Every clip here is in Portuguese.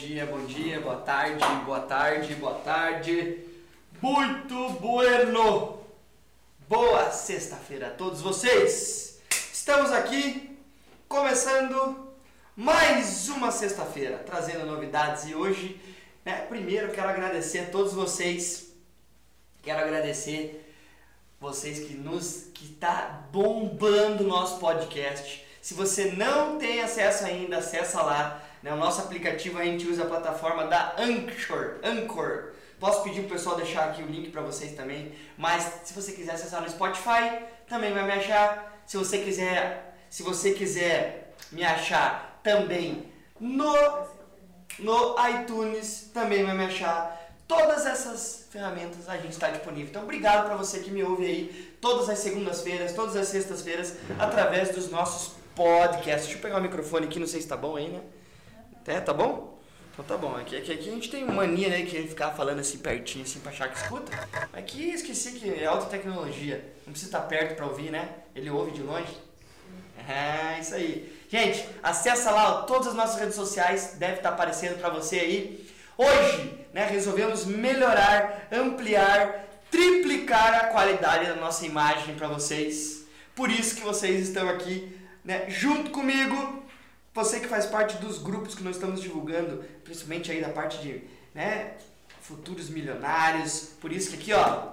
dia, bom dia, boa tarde, boa tarde, boa tarde. Muito bueno! Boa sexta-feira a todos vocês! Estamos aqui começando mais uma sexta-feira, trazendo novidades e hoje, né, primeiro quero agradecer a todos vocês. Quero agradecer vocês que nos que tá bombando o nosso podcast. Se você não tem acesso ainda, acessa lá né? O nosso aplicativo a gente usa a plataforma da Anchor. Anchor. Posso pedir pro pessoal deixar aqui o link para vocês também. Mas se você quiser acessar no Spotify, também vai me achar. Se você quiser, se você quiser me achar também no no iTunes, também vai me achar. Todas essas ferramentas a gente está disponível. Então, obrigado para você que me ouve aí todas as segundas-feiras, todas as sextas-feiras, através dos nossos podcasts. Deixa eu pegar o microfone aqui, não sei se está bom aí, né? É, tá bom? Então tá bom. Aqui, aqui, aqui a gente tem mania, né, que ficar falando assim pertinho, assim, pra achar que escuta. Aqui esqueci que é alta tecnologia. Não precisa estar perto pra ouvir, né? Ele ouve de longe. É, isso aí. Gente, acessa lá todas as nossas redes sociais, deve estar aparecendo pra você aí. Hoje, né, resolvemos melhorar, ampliar, triplicar a qualidade da nossa imagem para vocês. Por isso que vocês estão aqui, né, junto comigo você que faz parte dos grupos que nós estamos divulgando, principalmente aí da parte de né, futuros milionários. Por isso que aqui, ó,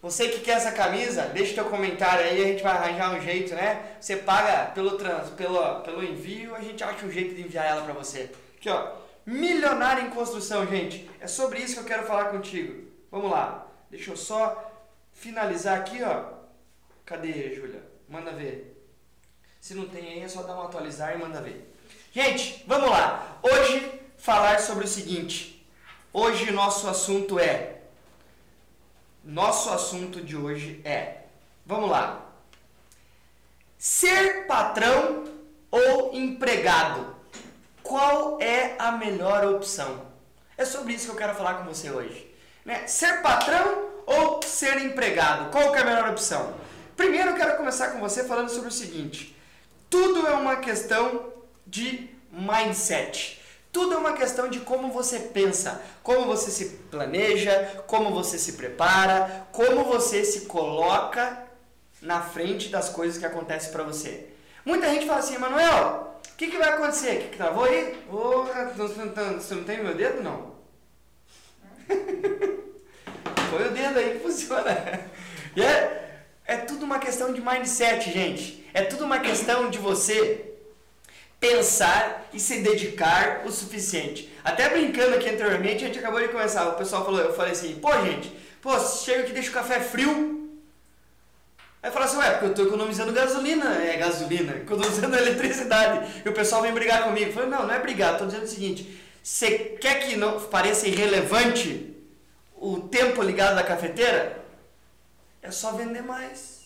você que quer essa camisa, deixa teu comentário aí, a gente vai arranjar um jeito, né? Você paga pelo, trans, pelo, pelo envio, a gente acha um jeito de enviar ela para você. Aqui, ó, milionário em construção, gente. É sobre isso que eu quero falar contigo. Vamos lá. Deixa eu só finalizar aqui, ó. Cadê, Júlia? Manda ver. Se não tem aí, é só dar um atualizar e manda ver. Gente, vamos lá. Hoje falar sobre o seguinte. Hoje nosso assunto é nosso assunto de hoje é Vamos lá. Ser patrão ou empregado? Qual é a melhor opção? É sobre isso que eu quero falar com você hoje. Né? Ser patrão ou ser empregado? Qual é a melhor opção? Primeiro eu quero começar com você falando sobre o seguinte. Tudo é uma questão de mindset. Tudo é uma questão de como você pensa, como você se planeja, como você se prepara, como você se coloca na frente das coisas que acontecem para você. Muita gente fala assim, Manuel, o que, que vai acontecer? O que, que travou aí? Porra, você não tem meu dedo, não? Foi o dedo aí que funciona. E é, tudo uma questão de mindset, gente. É tudo uma questão de você pensar e se dedicar o suficiente. Até brincando aqui anteriormente, a gente acabou de começar. O pessoal falou, eu falei assim, pô gente, pô, chega aqui deixa o café frio. Aí fala assim, ué, porque eu tô economizando gasolina, é gasolina, economizando eletricidade. E o pessoal vem brigar comigo. Eu falei, não, não é brigar, tô dizendo o seguinte, você quer que não pareça irrelevante o tempo ligado da cafeteira? É só vender mais.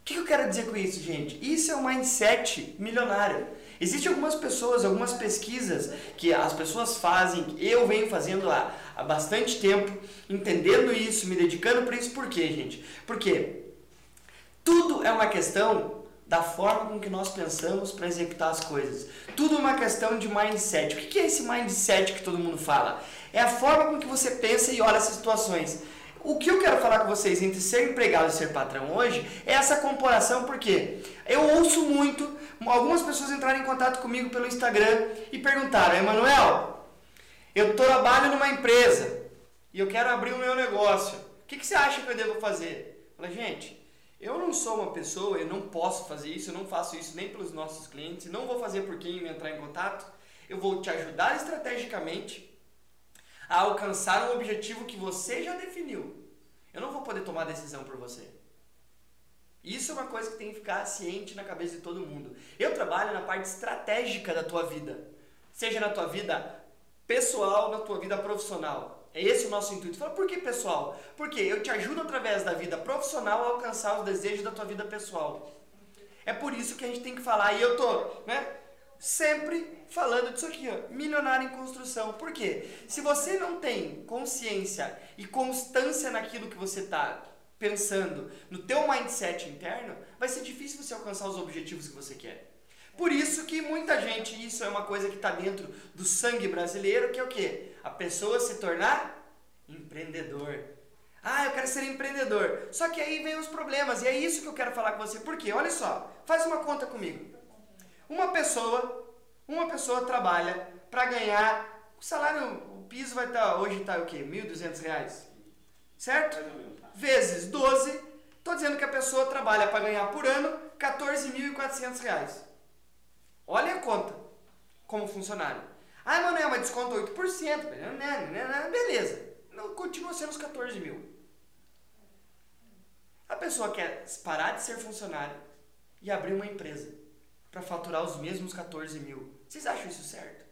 O que eu quero dizer com isso, gente? Isso é um mindset milionário. Existem algumas pessoas, algumas pesquisas que as pessoas fazem, eu venho fazendo há, há bastante tempo, entendendo isso, me dedicando para isso. Por quê, gente? Porque tudo é uma questão da forma com que nós pensamos para executar as coisas. Tudo é uma questão de mindset. O que é esse mindset que todo mundo fala? É a forma com que você pensa e olha as situações. O que eu quero falar com vocês entre ser empregado e ser patrão hoje é essa comparação, porque eu ouço muito algumas pessoas entrarem em contato comigo pelo Instagram e perguntaram: Emanuel, eu trabalho numa empresa e eu quero abrir o meu negócio. O que, que você acha que eu devo fazer? Eu falei, gente, eu não sou uma pessoa, eu não posso fazer isso, eu não faço isso nem pelos nossos clientes, não vou fazer por quem entrar em contato. Eu vou te ajudar estrategicamente a alcançar um objetivo que você já definiu. Eu não vou poder tomar decisão por você. Isso é uma coisa que tem que ficar ciente na cabeça de todo mundo. Eu trabalho na parte estratégica da tua vida, seja na tua vida pessoal, na tua vida profissional. É esse o nosso intuito. Fala, por que pessoal? Porque eu te ajudo através da vida profissional a alcançar os desejos da tua vida pessoal. É por isso que a gente tem que falar. E eu tô, né? Sempre falando disso aqui, ó, milionário em construção. Por quê? Se você não tem consciência e constância naquilo que você está pensando, no teu mindset interno, vai ser difícil você alcançar os objetivos que você quer. Por isso que muita gente, isso é uma coisa que está dentro do sangue brasileiro, que é o quê? A pessoa se tornar empreendedor. Ah, eu quero ser empreendedor. Só que aí vem os problemas, e é isso que eu quero falar com você. Por quê? Olha só, faz uma conta comigo. Uma pessoa, uma pessoa trabalha para ganhar, o salário, o piso vai estar, tá, hoje está o quê? R$ 1.200, certo? Vezes 12, estou dizendo que a pessoa trabalha para ganhar por ano R$ 14.400. Olha a conta como funcionário. Ah, Manuel, mas desconta 8%. Beleza. Não, continua sendo os 14 mil. A pessoa quer parar de ser funcionário e abrir uma empresa para faturar os mesmos 14 mil. Vocês acham isso certo?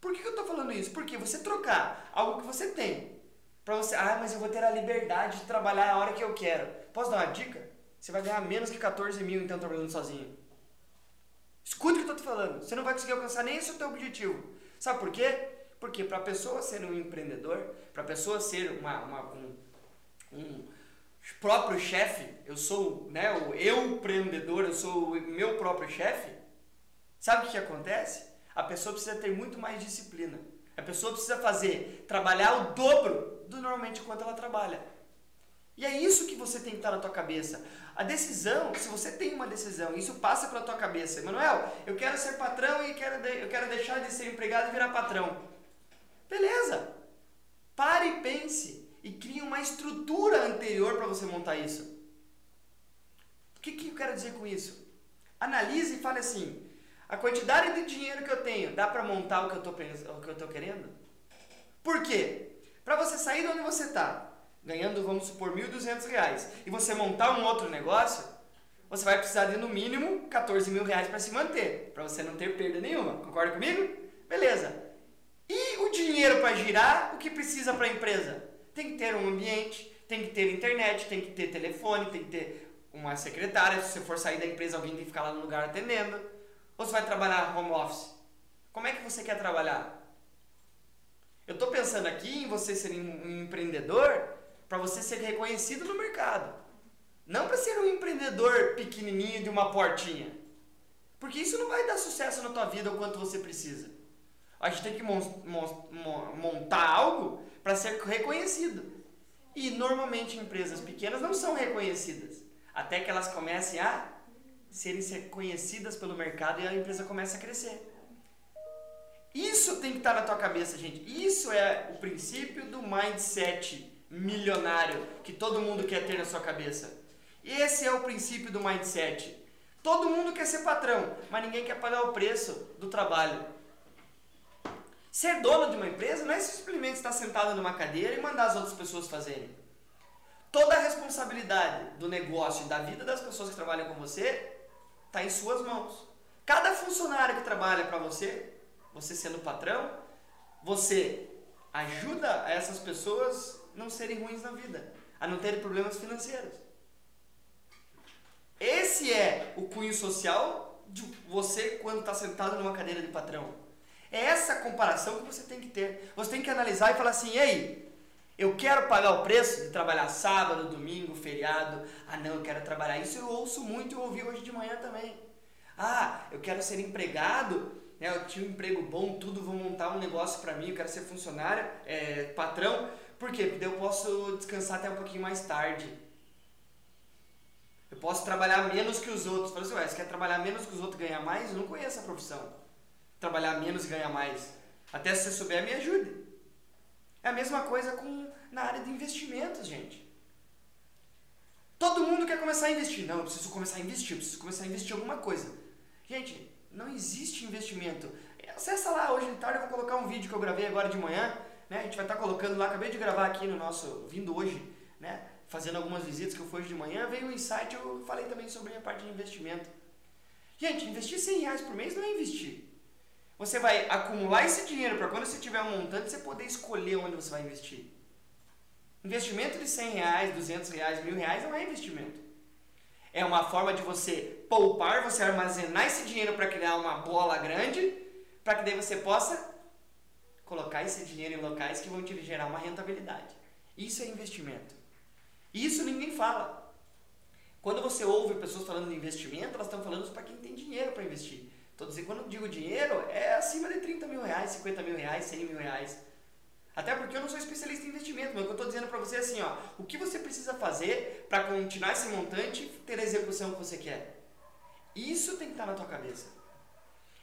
Por que, eu estou falando isso? Porque você trocar algo que você tem para você, ah, mas eu vou ter a liberdade de trabalhar a hora que eu quero. Posso dar uma dica? Você vai ganhar menos que 14 mil então trabalhando sozinho. Escuta o que eu estou te falando. Você não vai conseguir alcançar nem esse o teu objetivo. Sabe por quê? Porque para a pessoa ser um empreendedor, para a pessoa ser uma, uma um, um próprio chefe, eu sou né, o eu empreendedor, eu sou o meu próprio chefe, sabe o que acontece? A pessoa precisa ter muito mais disciplina. A pessoa precisa fazer, trabalhar o dobro do normalmente quanto ela trabalha. E é isso que você tem que estar na tua cabeça. A decisão, se você tem uma decisão, isso passa pela tua cabeça. Emanuel, eu quero ser patrão e quero eu quero deixar de ser empregado e virar patrão. Beleza. Pare e pense e crie uma estrutura anterior para você montar isso. O que, que eu quero dizer com isso? Analise e fale assim: a quantidade de dinheiro que eu tenho dá para montar o que eu estou querendo? Por quê? Para você sair de onde você está, ganhando, vamos supor, R$ 1.200 e você montar um outro negócio, você vai precisar de no mínimo 14 mil reais para se manter, para você não ter perda nenhuma. Concorda comigo? Beleza. E o dinheiro para girar, o que precisa para a empresa? Tem que ter um ambiente, tem que ter internet, tem que ter telefone, tem que ter uma secretária. Se você for sair da empresa, alguém tem que ficar lá no lugar atendendo. Ou você vai trabalhar home office? Como é que você quer trabalhar? Eu estou pensando aqui em você ser um empreendedor para você ser reconhecido no mercado. Não para ser um empreendedor pequenininho de uma portinha. Porque isso não vai dar sucesso na tua vida o quanto você precisa. A gente tem que montar algo para ser reconhecido. E normalmente empresas pequenas não são reconhecidas. Até que elas comecem a serem reconhecidas pelo mercado e a empresa começa a crescer. Isso tem que estar na tua cabeça, gente. Isso é o princípio do mindset milionário que todo mundo quer ter na sua cabeça. Esse é o princípio do mindset. Todo mundo quer ser patrão, mas ninguém quer pagar o preço do trabalho. Ser dono de uma empresa não é simplesmente estar sentado numa cadeira e mandar as outras pessoas fazerem. Toda a responsabilidade do negócio e da vida das pessoas que trabalham com você está em suas mãos. Cada funcionário que trabalha para você, você sendo patrão, você ajuda essas pessoas não serem ruins na vida, a não terem problemas financeiros. Esse é o cunho social de você quando está sentado numa cadeira de patrão. É essa comparação que você tem que ter. Você tem que analisar e falar assim: ei, eu quero pagar o preço de trabalhar sábado, domingo, feriado. Ah, não, eu quero trabalhar. Isso eu ouço muito e ouvi hoje de manhã também. Ah, eu quero ser empregado. Né? Eu tinha um emprego bom, tudo, vou montar um negócio para mim. Eu quero ser funcionário, é, patrão. Por quê? Porque eu posso descansar até um pouquinho mais tarde. Eu posso trabalhar menos que os outros. Fala assim, ué, você quer trabalhar menos que os outros ganhar mais? Eu não conheço a profissão trabalhar menos e ganhar mais. Até se você souber, me ajude. É a mesma coisa com na área de investimentos, gente. Todo mundo quer começar a investir. Não, eu preciso começar a investir, eu preciso começar a investir em alguma coisa. Gente, não existe investimento. Acessa lá, hoje de tarde eu vou colocar um vídeo que eu gravei agora de manhã. Né? A gente vai estar colocando lá, acabei de gravar aqui no nosso, vindo hoje, né? fazendo algumas visitas que eu fui hoje de manhã, veio um insight, eu falei também sobre a parte de investimento. Gente, investir 100 reais por mês não é investir. Você vai acumular esse dinheiro para quando você tiver um montante, você poder escolher onde você vai investir. Investimento de 100 reais, 200 reais, mil reais não é investimento. É uma forma de você poupar, você armazenar esse dinheiro para criar uma bola grande, para que daí você possa colocar esse dinheiro em locais que vão te gerar uma rentabilidade. Isso é investimento. Isso ninguém fala. Quando você ouve pessoas falando de investimento, elas estão falando para quem tem dinheiro para investir. Tô dizendo, quando eu digo dinheiro, é acima de 30 mil reais, 50 mil reais, 100 mil reais. Até porque eu não sou especialista em investimento, mas o que eu estou dizendo para você é assim, ó, o que você precisa fazer para continuar esse montante e ter a execução que você quer. Isso tem que estar tá na tua cabeça.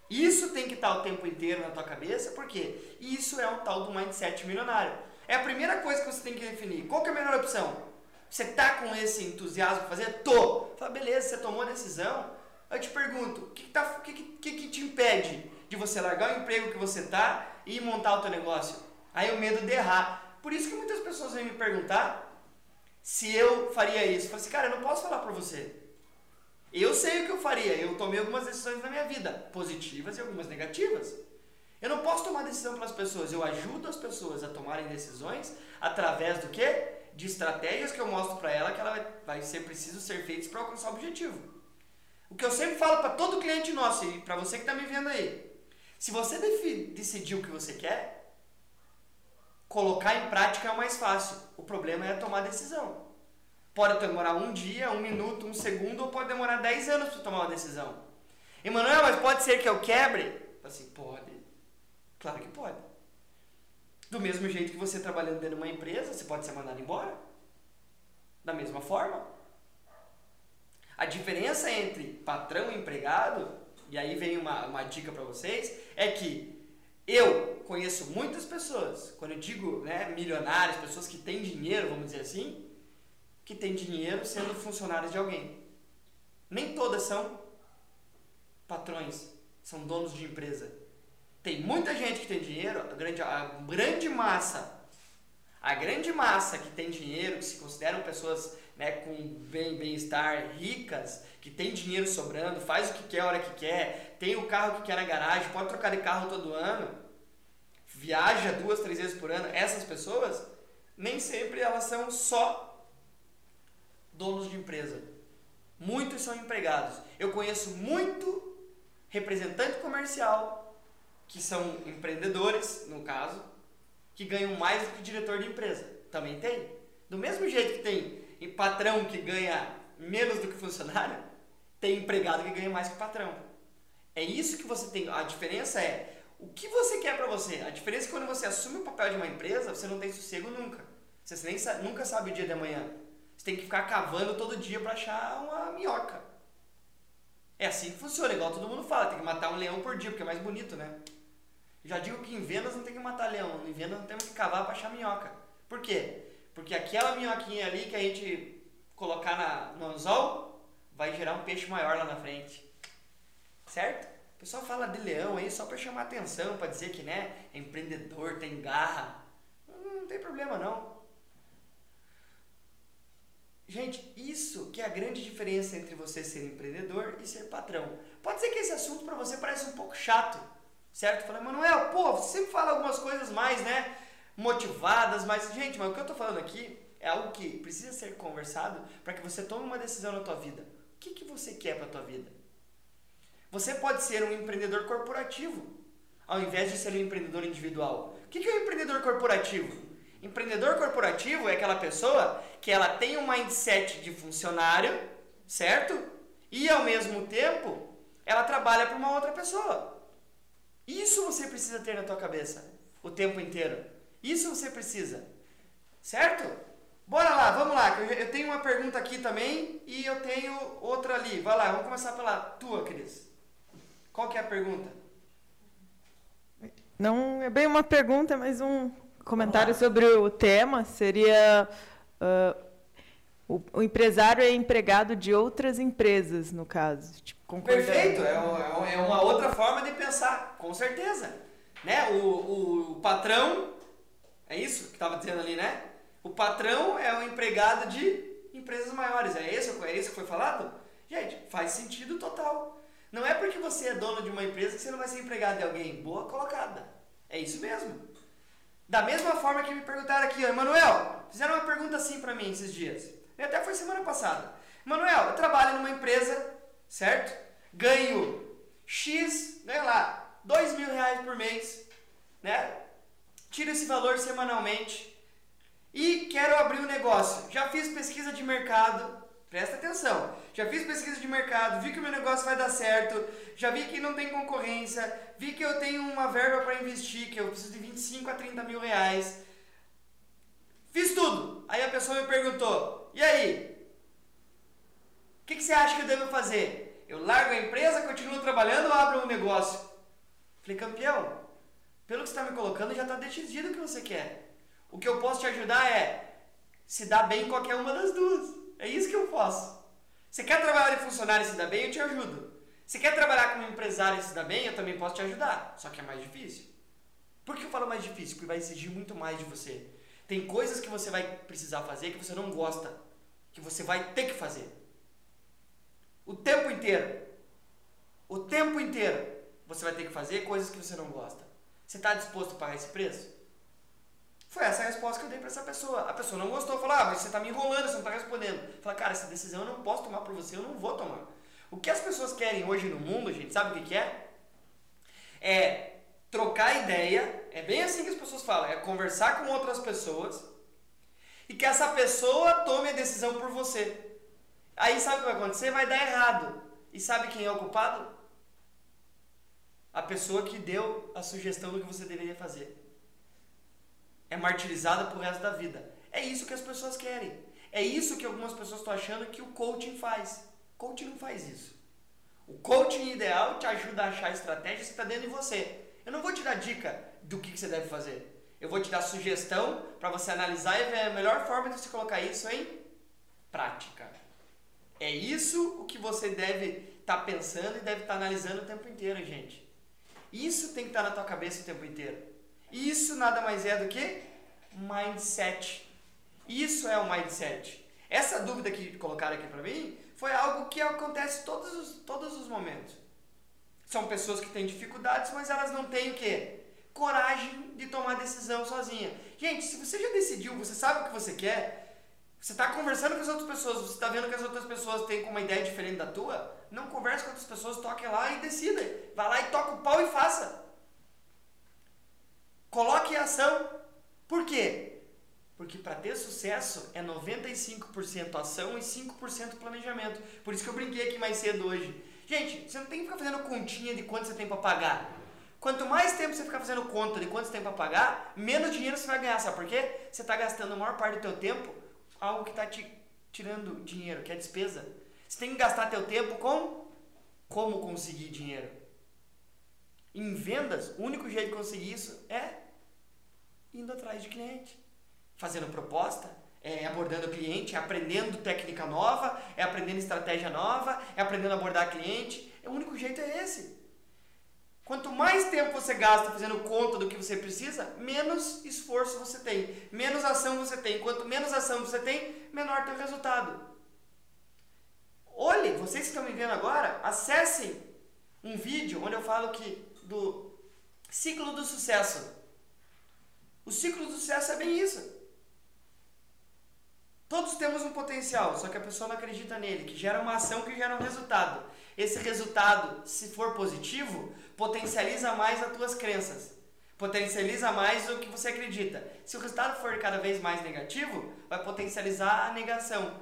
Isso tem que estar tá o tempo inteiro na tua cabeça, porque isso é o tal do mindset milionário. É a primeira coisa que você tem que definir. Qual que é a melhor opção? Você tá com esse entusiasmo para fazer? Tô. Fala, beleza, você tomou a decisão. Eu te pergunto, o que, tá, que, que, que te impede de você largar o emprego que você tá e montar o teu negócio? Aí o medo de errar. Por isso que muitas pessoas vêm me perguntar se eu faria isso. Eu falo assim, cara, eu não posso falar para você. Eu sei o que eu faria. Eu tomei algumas decisões na minha vida, positivas e algumas negativas. Eu não posso tomar decisão pelas pessoas. Eu ajudo as pessoas a tomarem decisões através do quê? De estratégias que eu mostro para ela que ela vai, vai ser preciso ser feitas para alcançar o objetivo. O que eu sempre falo para todo cliente nosso e para você que está me vendo aí, se você decidir o que você quer, colocar em prática é o mais fácil. O problema é tomar decisão. Pode demorar um dia, um minuto, um segundo, ou pode demorar 10 anos para tomar uma decisão. Emanuel, mas pode ser que eu quebre? Assim, pode. Claro que pode. Do mesmo jeito que você trabalhando dentro de uma empresa, você pode ser mandado embora. Da mesma forma. A diferença entre patrão e empregado, e aí vem uma, uma dica para vocês, é que eu conheço muitas pessoas, quando eu digo né, milionários, pessoas que têm dinheiro, vamos dizer assim, que tem dinheiro sendo funcionários de alguém. Nem todas são patrões, são donos de empresa. Tem muita gente que tem dinheiro, a grande, a grande massa, a grande massa que tem dinheiro, que se consideram pessoas né, com bem, bem-estar, ricas, que tem dinheiro sobrando, faz o que quer a hora que quer, tem o carro que quer na garagem, pode trocar de carro todo ano, viaja duas, três vezes por ano, essas pessoas, nem sempre elas são só donos de empresa. Muitos são empregados. Eu conheço muito representante comercial que são empreendedores, no caso, que ganham mais do que diretor de empresa. Também tem. Do mesmo jeito que tem patrão que ganha menos do que funcionário, tem empregado que ganha mais que patrão. É isso que você tem. A diferença é o que você quer para você. A diferença é que quando você assume o papel de uma empresa, você não tem sossego nunca. Você nem nunca sabe o dia de amanhã. Você tem que ficar cavando todo dia para achar uma minhoca. É assim que funciona, igual todo mundo fala, tem que matar um leão por dia, porque é mais bonito, né? Já digo que em vendas não tem que matar leão, em vendas não temos que cavar para achar minhoca. Por quê? Porque aquela minhoquinha ali que a gente colocar na, no anzol vai gerar um peixe maior lá na frente. Certo? O pessoal fala de leão aí só para chamar atenção, para dizer que né, é empreendedor, tem garra. Não, não tem problema não. Gente, isso que é a grande diferença entre você ser empreendedor e ser patrão. Pode ser que esse assunto para você pareça um pouco chato, certo? Fala, Manuel, pô, você sempre fala algumas coisas mais, né? Motivadas, mas, gente, mas o que eu tô falando aqui é algo que precisa ser conversado para que você tome uma decisão na tua vida. O que, que você quer para tua vida? Você pode ser um empreendedor corporativo, ao invés de ser um empreendedor individual. O que, que é um empreendedor corporativo? Empreendedor corporativo é aquela pessoa que ela tem um mindset de funcionário, certo? E ao mesmo tempo, ela trabalha para uma outra pessoa. Isso você precisa ter na tua cabeça o tempo inteiro. Isso você precisa. Certo? Bora lá, vamos lá. Eu tenho uma pergunta aqui também e eu tenho outra ali. Vai lá, vamos começar pela tua, Cris. Qual que é a pergunta? Não é bem uma pergunta, mas um comentário sobre o tema seria uh, o, empresário é empregado de outras empresas, no caso. Tipo, Perfeito, é, é, uma outra forma de pensar, com certeza. Né? O, o, o patrão, é isso que estava dizendo ali, né? O patrão é o empregado de empresas maiores, é isso, é isso que foi falado? Gente, faz sentido total. Não é porque você é dono de uma empresa que você não vai ser empregado de alguém. Boa colocada. É isso mesmo. Da mesma forma que me perguntaram aqui, Emanuel, fizeram uma pergunta assim para mim esses dias. E até foi semana passada. Manuel, eu trabalho numa empresa, certo? Ganho X, ganho lá, dois mil reais por mês, né? Tiro esse valor semanalmente e quero abrir um negócio. Já fiz pesquisa de mercado, Presta atenção. Já fiz pesquisa de mercado, vi que o meu negócio vai dar certo, já vi que não tem concorrência, vi que eu tenho uma verba para investir, que eu preciso de 25 a 30 mil reais. Fiz tudo. Aí a pessoa me perguntou: e aí? O que, que você acha que eu devo fazer? Eu largo a empresa, continuo trabalhando ou abro um negócio? Falei, campeão, pelo que você está me colocando, já está decidido o que você quer. O que eu posso te ajudar é se dar bem em qualquer uma das duas. É isso que eu posso. Você quer trabalhar de funcionário e se dar bem, eu te ajudo. Você quer trabalhar como empresário e se dar bem, eu também posso te ajudar. Só que é mais difícil. Por que eu falo mais difícil? Porque vai exigir muito mais de você. Tem coisas que você vai precisar fazer que você não gosta, que você vai ter que fazer. O tempo inteiro. O tempo inteiro você vai ter que fazer coisas que você não gosta. Você está disposto a pagar esse preço? Foi essa a resposta que eu dei para essa pessoa. A pessoa não gostou, falou: Ah, mas você está me enrolando, você não está respondendo. Fala, cara, essa decisão eu não posso tomar por você, eu não vou tomar. O que as pessoas querem hoje no mundo, gente, sabe o que, que é? É trocar ideia, é bem assim que as pessoas falam, é conversar com outras pessoas e que essa pessoa tome a decisão por você. Aí sabe o que vai acontecer? Vai dar errado. E sabe quem é o culpado? A pessoa que deu a sugestão do que você deveria fazer é martirizada pro resto da vida. É isso que as pessoas querem. É isso que algumas pessoas estão achando que o coaching faz. O coaching não faz isso. O coaching ideal te ajuda a achar estratégias que está dentro de você. Eu não vou te dar dica do que, que você deve fazer. Eu vou te dar sugestão para você analisar e ver a melhor forma de você colocar isso em prática. É isso o que você deve estar tá pensando e deve estar tá analisando o tempo inteiro, gente. Isso tem que estar na tua cabeça o tempo inteiro. Isso nada mais é do que mindset. Isso é o mindset. Essa dúvida que colocaram aqui para mim foi algo que acontece todos os, todos os momentos. São pessoas que têm dificuldades, mas elas não têm o quê? Coragem de tomar decisão sozinha. Gente, se você já decidiu, você sabe o que você quer, você está conversando com as outras pessoas, você está vendo que as outras pessoas têm uma ideia diferente da tua, não converse com outras pessoas, toque lá e decida. Vai lá e toca o pau e faça. Coloque em ação. Por quê? Porque para ter sucesso é 95% ação e 5% planejamento. Por isso que eu brinquei aqui mais cedo hoje. Gente, você não tem que ficar fazendo continha de quanto você tem para pagar. Quanto mais tempo você ficar fazendo conta de quanto você tem para pagar, menos dinheiro você vai ganhar. Sabe por quê? Você está gastando a maior parte do teu tempo algo que está te tirando dinheiro, que é despesa. Você tem que gastar teu tempo com como conseguir dinheiro. Em vendas, o único jeito de conseguir isso é indo atrás de cliente, fazendo proposta, é abordando o cliente, é aprendendo técnica nova, é aprendendo estratégia nova, é aprendendo a abordar cliente. O único jeito é esse. Quanto mais tempo você gasta fazendo conta do que você precisa, menos esforço você tem, menos ação você tem. Quanto menos ação você tem, menor teu resultado. Olhe, vocês que estão me vendo agora, acessem um vídeo onde eu falo que do ciclo do sucesso. O ciclo do sucesso é bem isso. Todos temos um potencial, só que a pessoa não acredita nele, que gera uma ação que gera um resultado. Esse resultado, se for positivo, potencializa mais as tuas crenças. Potencializa mais o que você acredita. Se o resultado for cada vez mais negativo, vai potencializar a negação.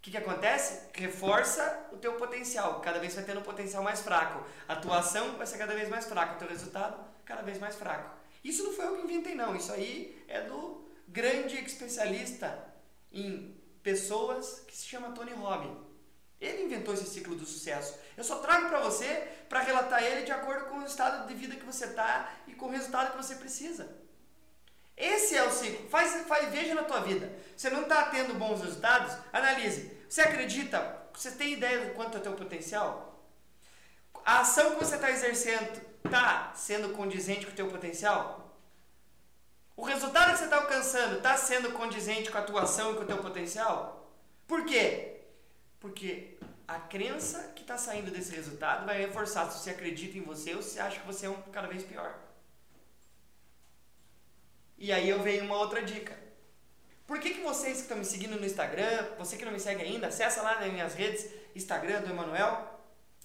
O que, que acontece? Reforça o teu potencial. Cada vez vai tendo um potencial mais fraco. A tua ação vai ser cada vez mais fraca. O teu resultado, cada vez mais fraco. Isso não foi eu que inventei, não. Isso aí é do grande especialista em pessoas que se chama Tony Robbins. Ele inventou esse ciclo do sucesso. Eu só trago para você para relatar ele de acordo com o estado de vida que você está e com o resultado que você precisa. Esse é o ciclo. Faz, faz, veja na tua vida. Você não está tendo bons resultados? Analise. Você acredita? Você tem ideia do quanto é o teu potencial? A ação que você está exercendo está sendo condizente com o teu potencial? O resultado que você está alcançando está sendo condizente com a tua ação e com o teu potencial? Por quê? Porque a crença que está saindo desse resultado vai reforçar se você acredita em você ou se acha que você é um cada vez pior. E aí eu venho uma outra dica. Por que, que vocês que estão me seguindo no Instagram, você que não me segue ainda, acessa lá nas minhas redes, Instagram do Emanuel,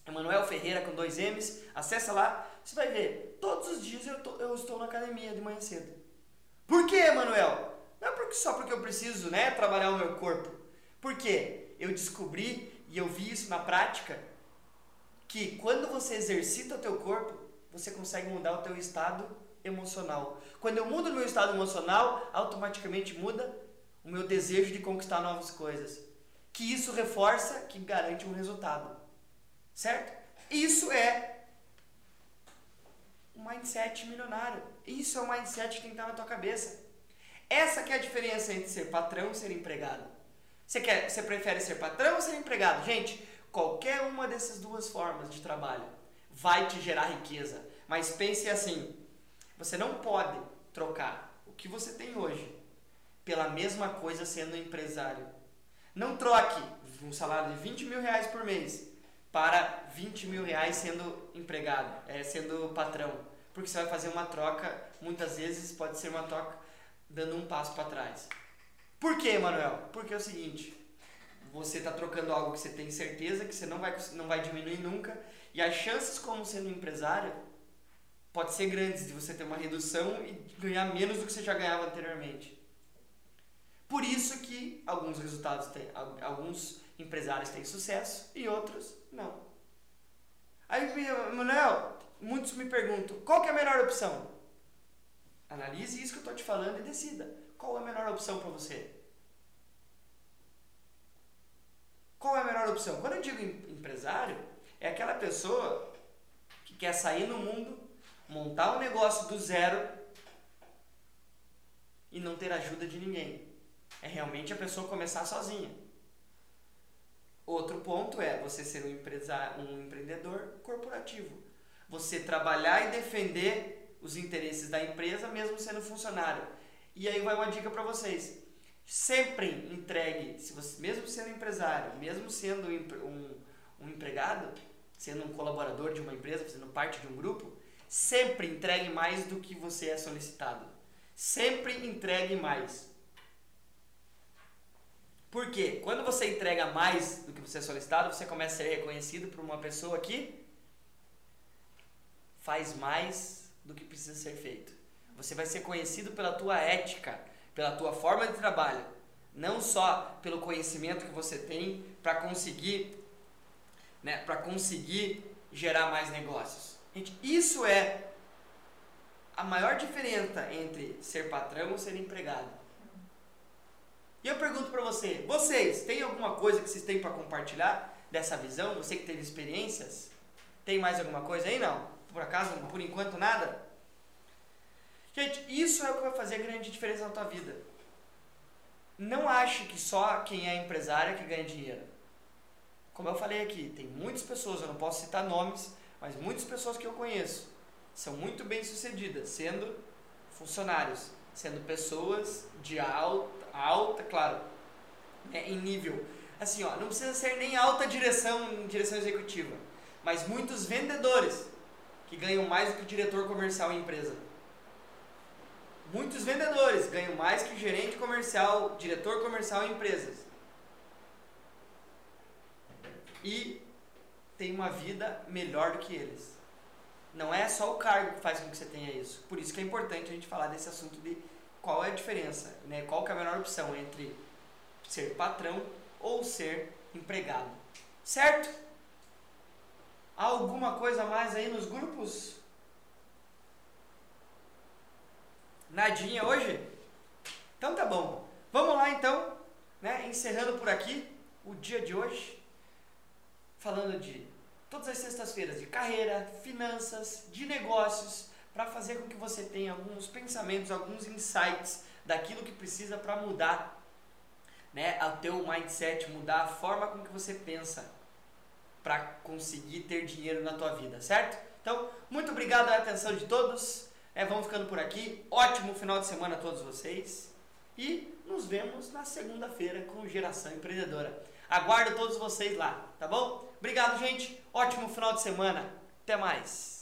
Emanuel Ferreira com dois M's, acessa lá, você vai ver, todos os dias eu, tô, eu estou na academia de manhã cedo. Por que, Emanuel? Não é porque, só porque eu preciso né, trabalhar o meu corpo. Por quê? Eu descobri e eu vi isso na prática que quando você exercita o teu corpo, você consegue mudar o teu estado emocional. Quando eu mudo o meu estado emocional, automaticamente muda o meu desejo de conquistar novas coisas. Que isso reforça, que garante um resultado. Certo? Isso é um mindset milionário. Isso é um mindset que tem que estar na tua cabeça. Essa que é a diferença entre ser patrão e ser empregado. Você, quer, você prefere ser patrão ou ser empregado? Gente, qualquer uma dessas duas formas de trabalho vai te gerar riqueza. Mas pense assim: você não pode trocar o que você tem hoje pela mesma coisa sendo empresário. Não troque um salário de 20 mil reais por mês para 20 mil reais sendo empregado, é, sendo patrão. Porque você vai fazer uma troca, muitas vezes pode ser uma troca dando um passo para trás. Por quê, Manuel? Porque é o seguinte, você está trocando algo que você tem certeza que você não vai, não vai diminuir nunca, e as chances como sendo empresário pode ser grandes de você ter uma redução e ganhar menos do que você já ganhava anteriormente. Por isso que alguns resultados têm, alguns empresários têm sucesso e outros não. Aí, Manuel, muitos me perguntam, qual que é a melhor opção? Analise isso que eu estou te falando e decida. Qual é a melhor opção para você? Qual é a melhor opção? Quando eu digo empresário, é aquela pessoa que quer sair no mundo, montar um negócio do zero e não ter ajuda de ninguém. É realmente a pessoa começar sozinha. Outro ponto é você ser um, um empreendedor corporativo. Você trabalhar e defender os interesses da empresa mesmo sendo funcionário. E aí vai uma dica para vocês. Sempre entregue, se você, mesmo sendo empresário, mesmo sendo um, um empregado, sendo um colaborador de uma empresa, fazendo parte de um grupo, sempre entregue mais do que você é solicitado. Sempre entregue mais. Por quê? Quando você entrega mais do que você é solicitado, você começa a ser reconhecido por uma pessoa que faz mais do que precisa ser feito. Você vai ser conhecido pela tua ética, pela tua forma de trabalho, não só pelo conhecimento que você tem para conseguir, né, para conseguir gerar mais negócios. Gente, isso é a maior diferença entre ser patrão ou ser empregado. E eu pergunto para você, vocês, tem alguma coisa que vocês têm para compartilhar dessa visão? Você que teve experiências? Tem mais alguma coisa aí? Não? Por acaso, por enquanto, nada? Gente, isso é o que vai fazer a grande diferença na tua vida. Não ache que só quem é empresário é que ganha dinheiro. Como eu falei aqui, tem muitas pessoas, eu não posso citar nomes, mas muitas pessoas que eu conheço são muito bem sucedidas, sendo funcionários, sendo pessoas de alta, alta claro, né, em nível. Assim, ó, não precisa ser nem alta direção, direção executiva, mas muitos vendedores que ganham mais do que diretor comercial em empresa. Muitos vendedores ganham mais que gerente comercial, diretor comercial em empresas. E tem uma vida melhor do que eles. Não é só o cargo que faz com que você tenha isso. Por isso que é importante a gente falar desse assunto de qual é a diferença, né? qual é a melhor opção entre ser patrão ou ser empregado. Certo? Há alguma coisa mais aí nos grupos? Nadinha hoje? Então tá bom. Vamos lá então, né? Encerrando por aqui o dia de hoje, falando de todas as sextas-feiras de carreira, finanças, de negócios, para fazer com que você tenha alguns pensamentos, alguns insights daquilo que precisa para mudar, né, o teu mindset, mudar a forma com que você pensa para conseguir ter dinheiro na tua vida, certo? Então, muito obrigado pela atenção de todos. É, vamos ficando por aqui. Ótimo final de semana a todos vocês. E nos vemos na segunda-feira com Geração Empreendedora. Aguardo todos vocês lá, tá bom? Obrigado, gente. Ótimo final de semana. Até mais.